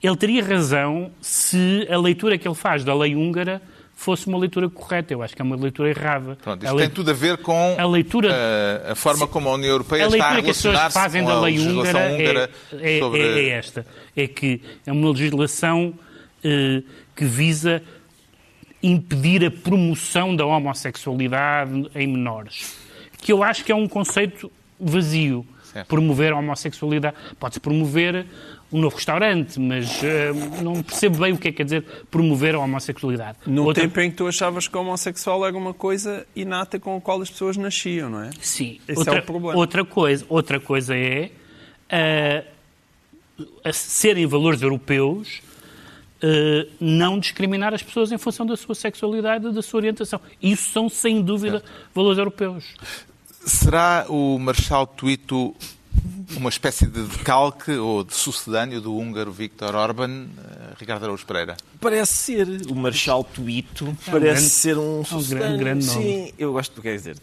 ele teria razão se a leitura que ele faz da lei húngara fosse uma leitura correta. Eu acho que é uma leitura errada. Pronto, isto tem tudo a ver com a, leitura, a, a forma como a União Europeia a está a relacionar-se fazem com da lei húngara, húngara é, é, sobre... é, esta. É que é uma legislação eh, que visa impedir a promoção da homossexualidade em menores. Que eu acho que é um conceito vazio. Certo. Promover a homossexualidade. Pode-se promover um novo restaurante, mas uh, não percebo bem o que é que quer dizer promover a homossexualidade. No Outra... tempo em que tu achavas que o homossexual era uma coisa inata com a qual as pessoas nasciam, não é? Sim. Esse outra, é o problema. Outra coisa, outra coisa é uh, a serem valores europeus Uh, não discriminar as pessoas em função da sua sexualidade e da sua orientação. Isso são, sem dúvida, valores europeus. Será o Marshal Tuito uma espécie de decalque ou de sucedâneo do húngaro Viktor Orban, eh, Ricardo Araújo Pereira? Parece ser. O Marshal Tuito é parece grande, ser um sucedâneo. É um grande, grande nome. Sim, eu gosto, quer dizer,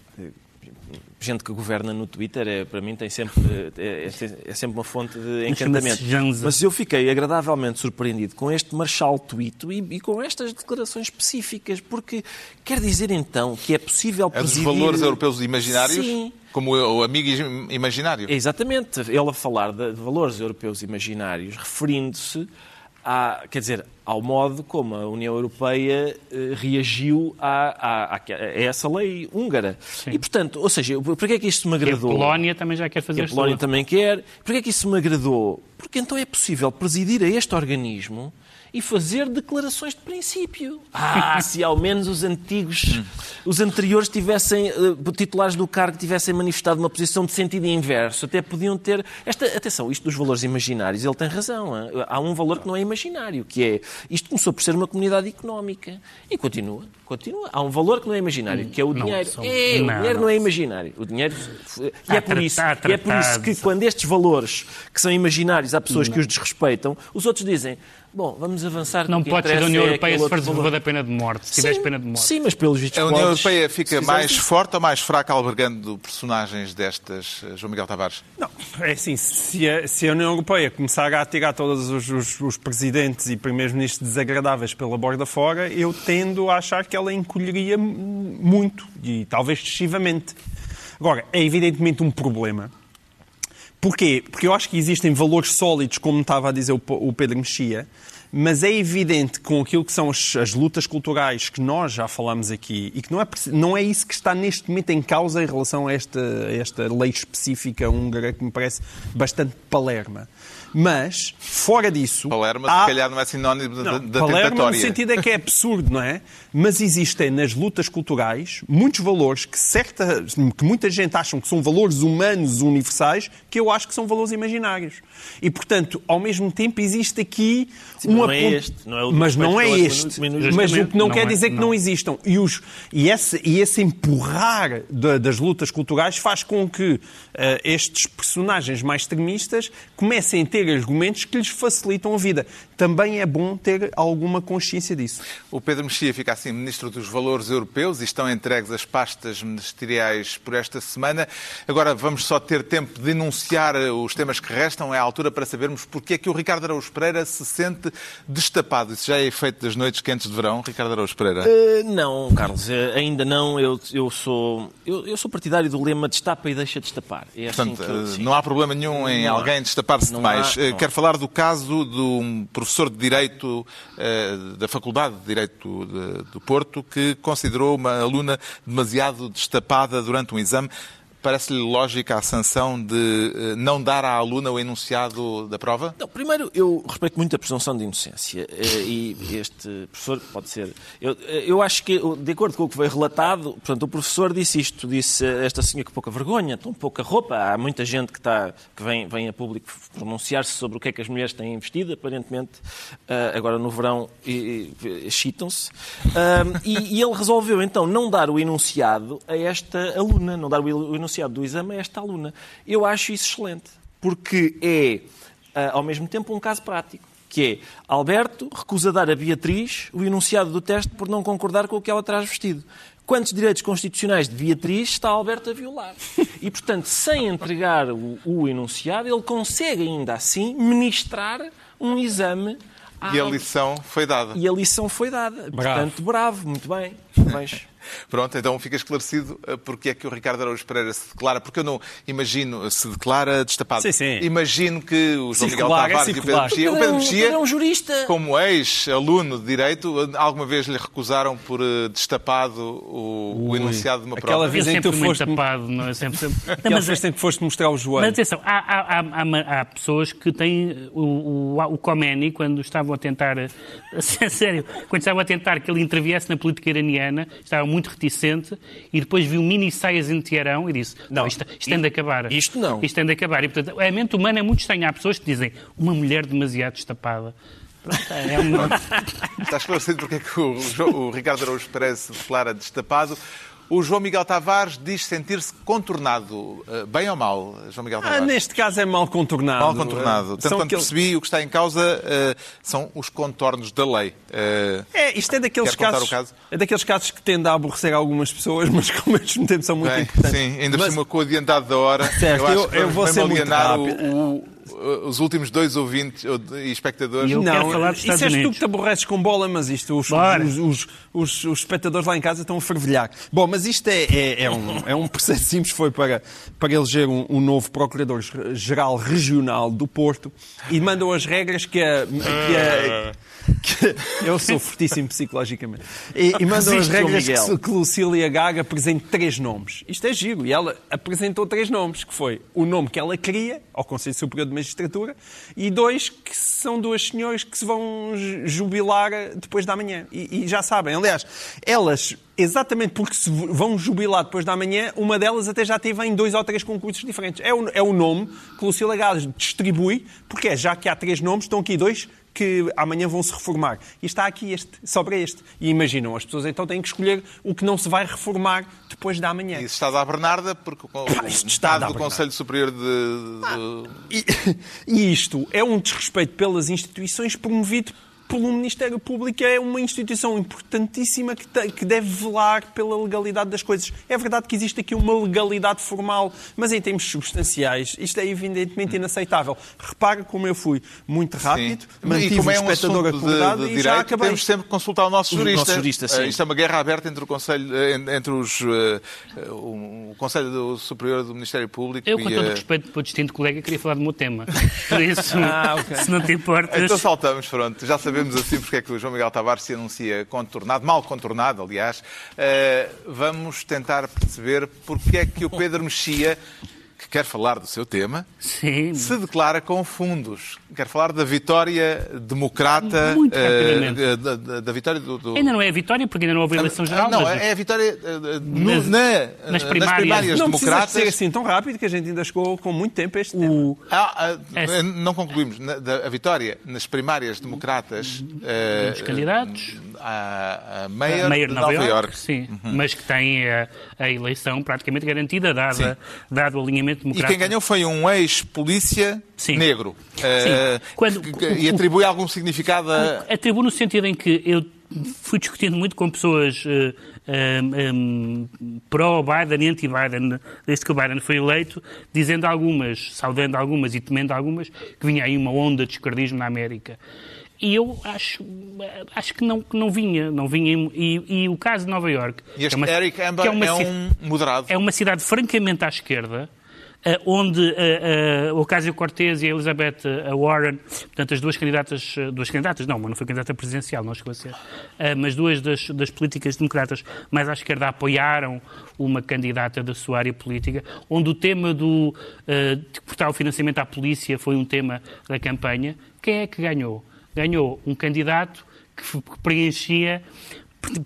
gente que governa no Twitter, é, para mim, tem sempre, é, é, é sempre uma fonte de encantamento. Mas eu fiquei agradavelmente surpreendido com este Marshal Tuito e, e, com estas declarações específicas, porque quer dizer então que é possível presidir... É dos valores europeus imaginários? Sim. Como o amigo imaginário? Exatamente. Ele a falar de valores europeus imaginários, referindo-se à, quer dizer, ao modo como a União Europeia eh, reagiu a, a, a, essa lei húngara. Sim. E, portanto, ou seja, porquê é que isto me agradou? E a Polónia também já quer fazer A Polónia também quer. Porquê é que isso me agradou? Porque então é possível presidir a este organismo e fazer declarações de princípio. Ah, se ao menos os antigos, os anteriores tivessem, uh, titulares do cargo tivessem manifestado uma posição de sentido inverso, até podiam ter. Esta, atenção, isto dos valores imaginários, ele tem razão. Há um valor que não é imaginário, que é. Isto começou por ser uma comunidade económica e continua. Continua. Há um valor que não é imaginário, que é o dinheiro. Não, é, não, o dinheiro não, não, é imaginário. O dinheiro. E é, por isso, e é por isso que quando estes valores que são imaginários há pessoas que os desrespeitam, os outros dizem Bom, vamos avançar. Não pode ser a União é Europeia se fores a favor da pena de morte, se tiveres pena de morte. Sim, mas pelos vistos A União Europeia fica mais forte ou mais fraca albergando personagens destas, eh, João Miguel Tavares? Não, é assim, se a, se a União Europeia começar a tirar todos os, os, os presidentes e primeiros-ministros desagradáveis pela borda fora, eu tendo a achar que ela encolheria muito e talvez excessivamente. Agora, é evidentemente um problema Porquê? Porque eu acho que existem valores sólidos, como estava a dizer o Pedro Mexia, mas é evidente com aquilo que são as, as, lutas culturais que nós já falamos aqui e que não é, não é isso que está neste momento em causa em relação a esta, a esta lei específica húngara que me parece bastante palerma. Mas, fora disso. Palerma, há... se calhar, não é sinónimo da, não, da Palerma tentatória. no sentido é que é absurdo, não é? Mas existem nas lutas culturais muitos valores que, certa, que muita gente acha que são valores humanos universais, que eu acho que são valores imaginários. E, portanto, ao mesmo tempo, existe aqui Sim, uma. Não é este, não é o mas não é este. Mas o que não, não quer é, dizer que não, não existam. E, os, e, esse, e esse empurrar de, das lutas culturais faz com que uh, estes personagens mais extremistas comecem a ter ter argumentos que lhes facilitam a vida. Também é bom ter alguma consciência disso. O Pedro Mexia fica assim Ministro dos Valores Europeus e estão entregues as pastas ministeriais por esta semana. Agora vamos só ter tempo de enunciar os temas que restam. É a altura para sabermos porque é que o Ricardo Araújo Pereira se sente destapado. Isso já é efeito das noites quentes de verão, Ricardo Araújo Pereira? Uh, não, Carlos, uh, ainda não. Eu, eu, sou, eu, eu, sou partidário do lema destapa e deixa destapar. É assim Portanto, assim eu, não há problema nenhum em não alguém destapar-se demais. Há, Quero falar do caso de um professor de Direito uh, da Faculdade de Direito do Porto que considerou uma aluna demasiado destapada durante um exame. Parece-lhe lógica a sanção de eh, não dar à aluna o enunciado da prova? Não, primeiro, eu respeito muito a presunção de inocência eh, e este professor pode ser. Eu, eh, eu acho que, de acordo com o que foi relatado, portanto, o professor disse isto, disse esta senhora que pouca vergonha, tão pouca roupa. Há muita gente que, está, que vem, vem a público pronunciar-se sobre o que é que as mulheres têm vestido, aparentemente, agora no verão, excitam-se. E, e ele resolveu então não dar o enunciado a esta aluna, não dar o enunciado enunciado do exame a esta aluna. Eu acho isso excelente, porque é, ah, ao mesmo tempo, um caso prático que é Alberto recusa dar a Beatriz o enunciado do teste por não concordar com o que ela traz vestido. Quantos direitos constitucionais de Beatriz está Alberto a violar? E, portanto, sem entregar o, o enunciado, ele consegue ainda assim ministrar um exame. À... E a lição foi dada. E a lição foi dada. Bravo. Portanto, bravo, muito bem. Mas... Pronto, então fica esclarecido eh, porque é que o Ricardo Araújo Pereira se declara, porque eu não imagino, se declara destapado. Sim, sim. Imagino que o João Miguel Tavares é e o Pedro Mexia, o Pedro Mexia, é um jurista. como ex-aluno de Direito, alguma vez lhe recusaram por eh, destapado o, o enunciado de uma Aquela prova? vez em que tu foste... tapado, não é? Sempre, sempre... [LAUGHS] Aquela mas, vez em que foste mostrar o joelho. Mas atenção, há, há, há, há pessoas que têm o, o, o Khomeini, quando estavam a tentar, [LAUGHS] sério, quando estavam a tentar que ele interviesse na política iraniana, estavam muito reticente e depois viu mini saias em Teherão e disse: Não, isto, isto tem de acabar. Isto não. Isto tem de acabar. E, portanto, a mente humana é muito estranha. Há pessoas que dizem: uma mulher demasiado destapada. Pronto, é uma... [LAUGHS] Está esclarecido porque é que o, o Ricardo Araújo parece declara destapado. O João Miguel Tavares diz sentir-se contornado. Eh, bem ou mal, João Miguel ah, Tavares? Ah, neste caso é mal contornado. Mal contornado. Tanto quanto aquele... percebi, o que está em causa uh, são os contornos da lei. Uh, é, isto é daqueles casos, caso? É daqueles casos que tendem a aborrecer algumas pessoas, [LAUGHS] mas que ao mesmo tempo são muito Bem, importantes. Sim, ainda mas... por cima com o adiantado da hora. [LAUGHS] Certo, eu, eu, eu vou ser muito rápido. O, os últimos dois ouvintes e espectadores. E eu não, quero falar dos isso és tu que te aborreces com bola, mas isto os, os, os, os, os espectadores lá em casa estão a fervilhar. Bom, mas isto é, é, é, um, é um processo simples, foi para, para eleger um, um novo Procurador-Geral Regional do Porto e mandam as regras que a, que a eu sou fortíssimo psicologicamente. E, e mandam as regras que, que Lucília Gaga apresente três nomes. Isto é giro. E ela apresentou três nomes, que foi o nome que ela queria, ao Conselho Superior de Magistratura, e dois que são duas senhoras que se vão jubilar depois da manhã. E, e já sabem, aliás, elas exatamente porque se vão jubilar depois da manhã, uma delas até já teve em dois ou três concursos diferentes. É o, é o nome que Lucília Gaga distribui, porque é, já que há três nomes, estão aqui dois que amanhã vão se reformar. E está aqui este, sobra este. E imaginam, as pessoas então têm que escolher o que não se vai reformar depois da manhã. Isso está da Bernarda, porque o, ah, isto está do Conselho Superior de... de... Ah, e, [LAUGHS] e isto é um desrespeito pelas instituições promovido pelo Ministério Público é uma instituição importantíssima que, te, que deve velar pela legalidade das coisas. É verdade que existe aqui uma legalidade formal, mas em termos substanciais isto é evidentemente inaceitável. Repara como eu fui muito rápido, Sim. mantive o é um espectador acordado de, de e direito, já acabei. Temos sempre que consultar o nosso jurista. O nosso jurista sim. Uh, isto é uma guerra aberta entre o Conselho, eh, entre os, uh, o Conselho Superior do Ministério Público eu, com todo uh... respeito para o distinto colega, queria falar do meu tema. Por isso, [LAUGHS] ah, okay. se não te importas... Então saltamos, pronto. Já sabemos sabemos assim porque é que o João Miguel Tavares se anuncia contornado, mal contornado, aliás. Uh, vamos tentar perceber porque é que o Pedro Mexia que quer falar do seu tema, Sim. se declara com fundos. Quer falar da vitória democrata. Muito uh, da, da, da, vitória do, do, Ainda não é a vitória, porque ainda não houve eleição geral. Não, mas... é a vitória uh, no, nas, na, nas, primárias, nas primárias não democratas. ser assim tão rápido que a gente ainda chegou com muito tempo a este o... tema. Ah, ah, não concluímos. Na, da, a vitória nas primárias democratas. Uh, Os candidatos. A, a Mayor, Mayor de Nova, Nova York. York. Sim, uhum. mas que tem a, a, eleição praticamente garantida, dada, dado o alinhamento e quem ganhou foi um ex-polícia negro. Sim. Uh, Quando, que, e atribui algum significado a... Atribui no sentido em que eu fui discutindo muito com pessoas uh, um, um, pró-Biden e anti-Biden, desde que o Biden foi eleito, dizendo algumas, saudando algumas e temendo algumas, que vinha aí uma onda de esquerdismo na América. e eu acho, acho que, não, que não vinha. Não vinha e, e o caso de Nova York. E este é uma, Eric Amber é, um moderado. É uma cidade francamente à esquerda. Uh, onde uh, uh, Ocasio-Cortez e a Elizabeth Warren, portanto, as duas candidatas, duas candidatas, não, uma não foi candidata presidencial, não chegou a ser, mas duas das, das, políticas democratas mais à esquerda apoiaram uma candidata da sua área política, onde o tema do de cortar o financiamento à polícia foi um tema da campanha. Quem é que ganhou? Ganhou um candidato que preenchia,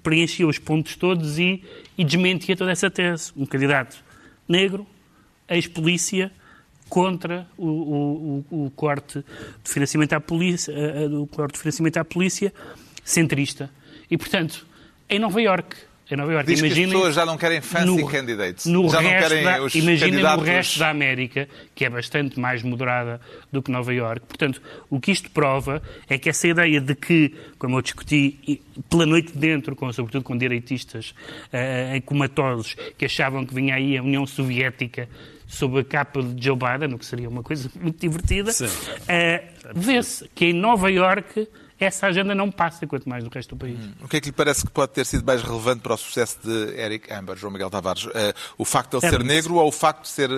preenchia os pontos todos e, e desmentia toda essa tese. Um candidato negro, ex-polícia contra o, o, o, corte de financiamento à polícia, o corte de financiamento à polícia centrista. E, portanto, em Nova Iorque, em Nova Iorque, Diz imaginem, que as pessoas já não querem fancy no, candidates. No já não querem da, os imaginem candidatos... no resto da América, que é bastante mais moderada do que Nova Iorque. Portanto, o que isto prova é que essa ideia de que, como eu discuti pela noite dentro, com, sobretudo com direitistas uh, comatosos, que achavam que vinha aí a União Soviética sob a capa de Joe Biden, o que seria uma coisa [LAUGHS] muito divertida, uh, vê-se que em Nova Iorque essa agenda não passa, quanto mais no resto do país. Hum. O que é que lhe parece que pode ter sido mais relevante para o sucesso de Eric Amber, João Miguel Tavares? Uh, o facto de ele ser negro ou o facto de ser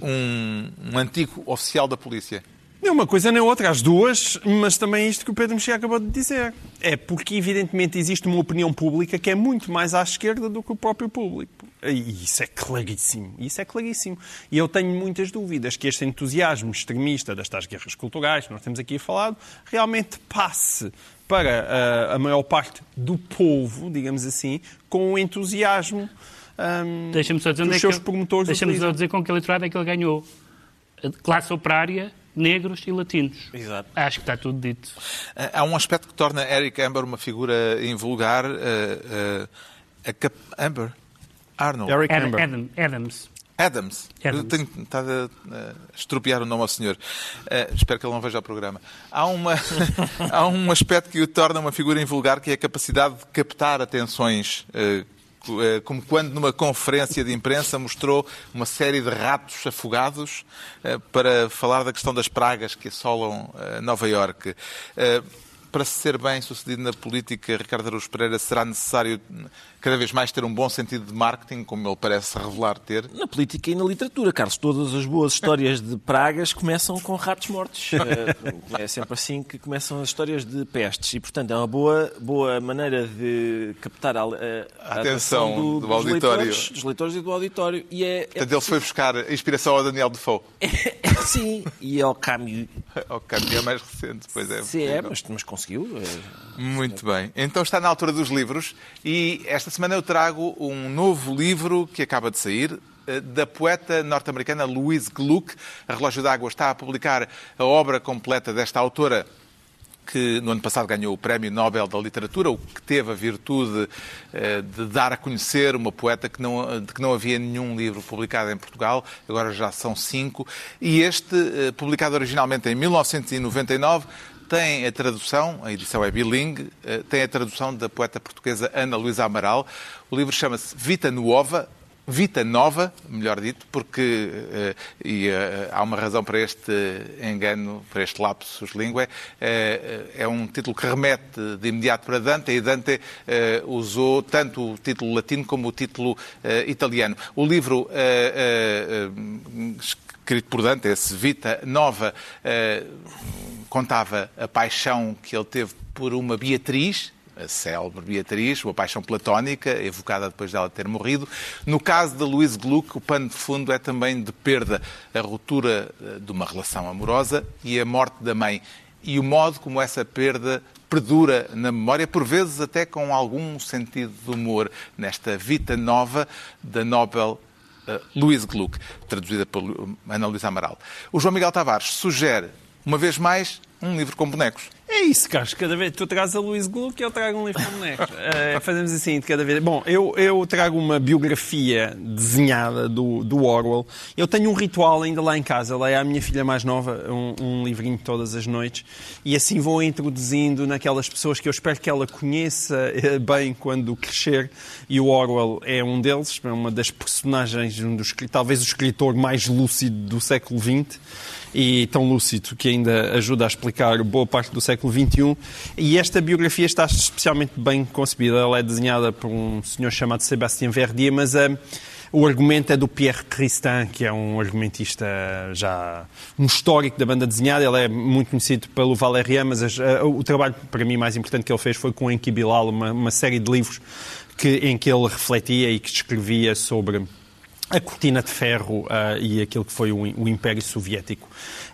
um, um antigo oficial da polícia? Nem uma coisa nem outra, as duas, mas também isto que o Pedro Mexia acabou de dizer. É porque, evidentemente, existe uma opinião pública que é muito mais à esquerda do que o próprio público. E isso é claríssimo. Isso é claríssimo. E eu tenho muitas dúvidas que este entusiasmo extremista das tais guerras culturais que nós temos aqui falado realmente passe para a, eh, a maior parte do povo, digamos assim, com o entusiasmo um, só dizer dos é seus promotores Deixa-me só dizer com que eleitorado é que ele ganhou. Classe operária negros e latinos. Exato. Acho que está tudo dito. Há um aspecto que torna Eric Amber uma figura invulgar. Uh, uh, Cap Amber? Arnold. Eric Ad Amber. Adam, Adams. Adams. Adams. Eu tenho estado a estropiar o nome ao senhor. Uh, espero que ele não veja o programa. Há, uma, [LAUGHS] há um aspecto que o torna uma figura invulgar, que é a capacidade de captar atenções uh, eh, como quando numa conferência de imprensa mostrou uma série de ratos afogados eh, para falar da questão das pragas que assolam eh, Nova Iorque. Para ser bem sucedido na política, Ricardo Araújo Pereira, será necessário cada vez mais ter um bom sentido de marketing, como ele parece revelar ter? Na política e na literatura, Carlos. Todas as boas histórias de pragas começam com ratos mortos. É, [LAUGHS] é sempre assim que começam as histórias de pestes. E, portanto, é uma boa, boa maneira de captar a, a, a atenção, do, do dos auditório. Leitores, dos leitores e do auditório. E é, portanto, é ele foi buscar inspiração ao Daniel Defoe. [LAUGHS] É, sim, e ao Camus. [LAUGHS] ao Camus é mais recente, pois é. Sim, é, mas, mas conseguiu. É... Muito bem. Então está na altura dos livros e esta semana eu trago um novo livro que acaba de sair, eh, da poeta norte-americana Louise Gluck. A Relógio d'Água está a publicar a obra completa desta autora que no ano passado ganhou o Prémio Nobel da Literatura, o que teve a virtude eh, de dar a conhecer uma poeta que não, de que não havia nenhum livro publicado em Portugal, agora já são cinco, e este, eh, publicado originalmente em 1999, tem a tradução, a edição é bilingue, eh, tem a tradução da poeta portuguesa Ana Luísa Amaral. O livro chama-se Vita Nova, Vita Nova, melhor dito, porque uh, e, uh, há uma razão para este engano, para este lapsus língua, é um título que remete de imediato para Dante, e Dante usou tanto o título latino como o título italiano. O livro escrito por Dante, esse Vita Nova, contava a paixão que ele teve por uma Beatriz, a célebre Beatriz, uma paixão platónica, evocada depois dela ter morrido. No caso de Louise Gluck, o pano de fundo é também de perda, a ruptura eh, de uma relação amorosa e a morte da mãe. E o modo como essa perda perdura na memória, por vezes até com algum sentido de humor, nesta Vita Nova da Nobel uh, Louise Gluck, traduzida por Ana Luísa Amaral. O João Miguel Tavares sugere uma vez mais, um livro com bonecos. É isso, Carlos. Cada vez tu trazes a Luís Gluck, eu trago um livro com bonecos. Uh, [LAUGHS] fazemos assim de cada vez. Bom, eu, eu trago uma biografia desenhada do, do Orwell. Eu tenho um ritual ainda lá em casa. Leio à minha filha mais nova um, um livrinho todas as noites. E assim vou introduzindo naquelas pessoas que eu espero que ela conheça eh, bem quando crescer. E o Orwell é um deles. É uma das personagens, um dos, talvez o escritor mais lúcido do século XX. E tão lúcido que ainda ajuda a explicar boa parte do século XXI. E esta biografia está especialmente bem concebida. Ela é desenhada por um senhor chamado Sébastien Verdier, mas a o argumento é do Pierre Christin, que é um argumentista já um histórico da banda desenhada. Ele é muito conhecido pelo Valérian, mas as, uh, o trabalho para mim mais importante que ele fez foi com Enki Bilal, uma, uma série de livros que, em que ele refletia e que escrevia sobre a cortina de ferro uh, e aquilo que foi o, o Império Soviético.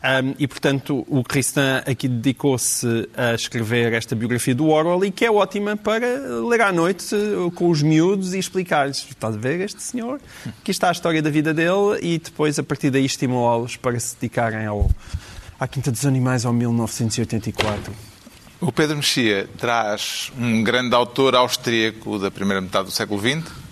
Um, e, portanto, o Cristã aqui dedicou-se a escrever esta biografia do Orwell e que é ótima para ler à noite uh, com os miúdos e explicar-lhes. Estás a ver este senhor? Aqui está a história da vida dele e depois, a partir daí, estimulá-los para se dedicarem ao, à Quinta dos Animais ao 1984. O Pedro Mexia traz um grande autor austríaco da primeira metade do século XX,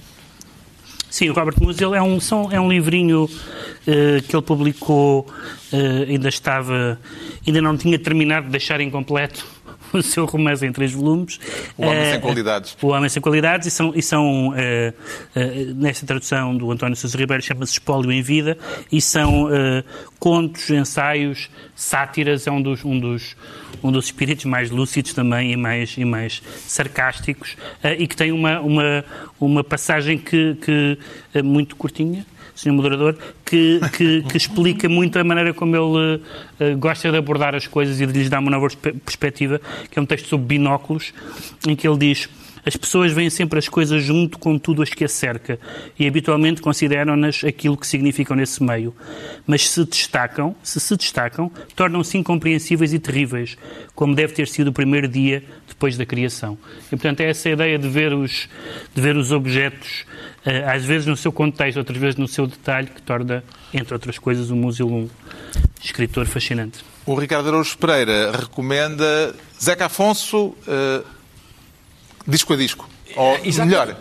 Sim, o Robert Musil é um, são, é um livrinho uh, que ele publicou, uh, ainda estava, ainda não tinha terminado de deixar incompleto o seu romance em três volumes. O Homem Sem Qualidades. O Homem Sem Qualidades, e são, e são nesta tradução do António Sousa Ribeiro, chama-se Espólio em Vida, e são contos, ensaios, sátiras, é um dos, um dos, um dos espíritos mais lúcidos também e mais, e mais sarcásticos, e que tem uma, uma, uma passagem que, que é muito curtinha, Sr. Moderador, que, que, que, explica muito a maneira como ele uh, gosta de abordar as coisas e de lhes dar uma nova perspectiva, que é um texto sobre binóculos, em que ele diz as pessoas veem sempre as coisas junto com tudo as que a cerca e habitualmente consideram-nas aquilo que significam nesse meio. Mas se destacam, se se destacam, tornam-se incompreensíveis e terríveis, como deve ter sido o primeiro dia depois da criação. E, portanto, é essa ideia de ver os, de ver os objetos, eh, às vezes no seu contexto, outras vezes no seu detalhe, que torna, entre outras coisas, o Musil um escritor fascinante. O Ricardo Araújo Pereira recomenda Zeca Afonso, uh disco a disco. Ou melhor,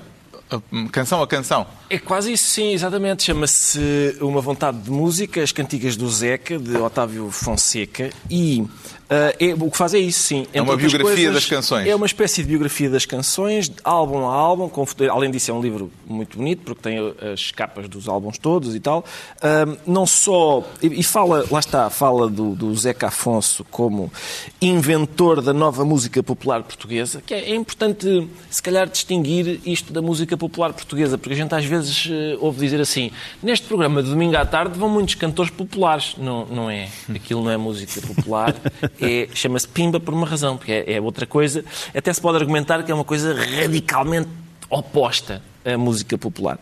canção a canção. É quase isso, sim, exatamente. Chama-se Uma Vontade de Música, as Cantigas do Zeca, de Otávio Fonseca, e é, o que faz é isso, sim. É uma biografia coisas, das canções. É uma espécie de biografia das canções, álbum a álbum. Com, além disso, é um livro muito bonito, porque tem as capas dos álbuns todos e tal. Uh, não só. E, e, fala, lá está, fala do, do Zeca Afonso como inventor da nova música popular portuguesa, que é, é, importante, se calhar, distinguir isto da música popular portuguesa, porque a gente às vezes uh, ouve dizer assim: neste programa de domingo à tarde vão muitos cantores populares. Não, não é. Aquilo não é música popular. [LAUGHS] é, chama-se Pimba por uma razão, porque é, é outra coisa. Até se pode argumentar que é uma coisa radicalmente oposta a música popular.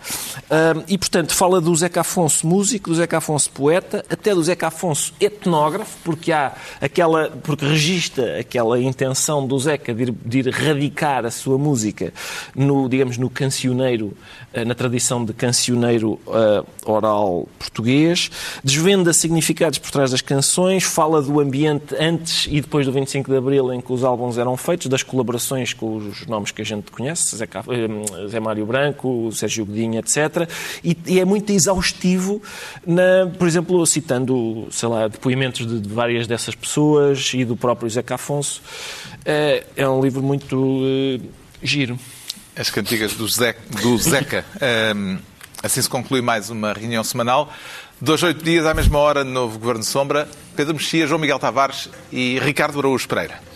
e, portanto, fala do Zeca Afonso músico, do Zeca Afonso poeta, até do Zeca Afonso etnógrafo, porque há aquela, porque registra aquela intenção do Zeca de ir, de ir radicar a sua música no, digamos, no cancioneiro, uh, na tradição de cancioneiro uh, oral português, desvenda significados por trás das canções, fala do ambiente antes e depois do 25 de Abril em que os álbuns eram feitos, das colaborações com os nomes que a gente conhece, Zé, uh, Zé Mário Branco, Branco, Sérgio Godinho, etc. E, e, é muito exaustivo, na, por exemplo, citando, sei lá, depoimentos de, de várias dessas pessoas e do próprio Zeca Afonso. É, é um livro muito uh, giro. As cantigas do, Ze do Zeca. um, [LAUGHS] assim se conclui mais uma reunião semanal. Dois, oito dias, à mesma hora, novo Governo Sombra. Pedro Mexia, João Miguel Tavares e Ricardo Araújo Pereira.